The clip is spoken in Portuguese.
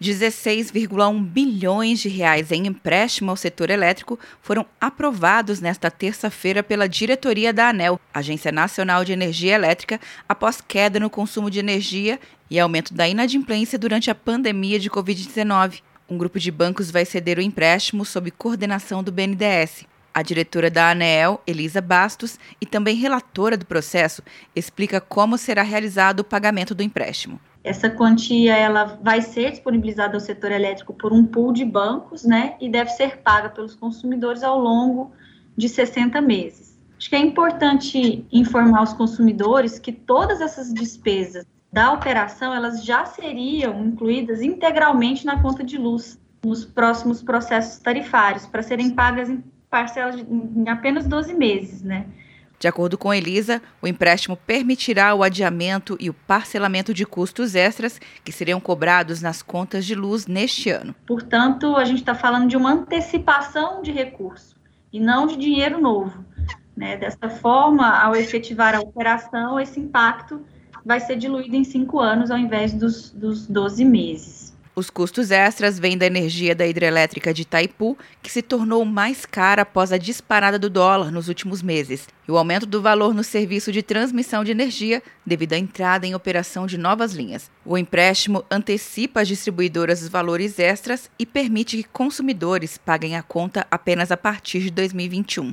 16,1 bilhões de reais em empréstimo ao setor elétrico foram aprovados nesta terça-feira pela diretoria da ANEL, Agência Nacional de Energia Elétrica, após queda no consumo de energia e aumento da inadimplência durante a pandemia de Covid-19. Um grupo de bancos vai ceder o empréstimo sob coordenação do BNDES. A diretora da ANEEL, Elisa Bastos, e também relatora do processo, explica como será realizado o pagamento do empréstimo. Essa quantia ela vai ser disponibilizada ao setor elétrico por um pool de bancos, né, e deve ser paga pelos consumidores ao longo de 60 meses. Acho que é importante informar os consumidores que todas essas despesas da operação elas já seriam incluídas integralmente na conta de luz nos próximos processos tarifários para serem pagas parcelas em apenas 12 meses, né? De acordo com Elisa, o empréstimo permitirá o adiamento e o parcelamento de custos extras que seriam cobrados nas contas de luz neste ano. Portanto, a gente está falando de uma antecipação de recurso e não de dinheiro novo. Né? Dessa forma, ao efetivar a operação, esse impacto vai ser diluído em cinco anos ao invés dos, dos 12 meses. Os custos extras vêm da energia da hidrelétrica de Itaipu, que se tornou mais cara após a disparada do dólar nos últimos meses, e o aumento do valor no serviço de transmissão de energia devido à entrada em operação de novas linhas. O empréstimo antecipa às distribuidoras os valores extras e permite que consumidores paguem a conta apenas a partir de 2021.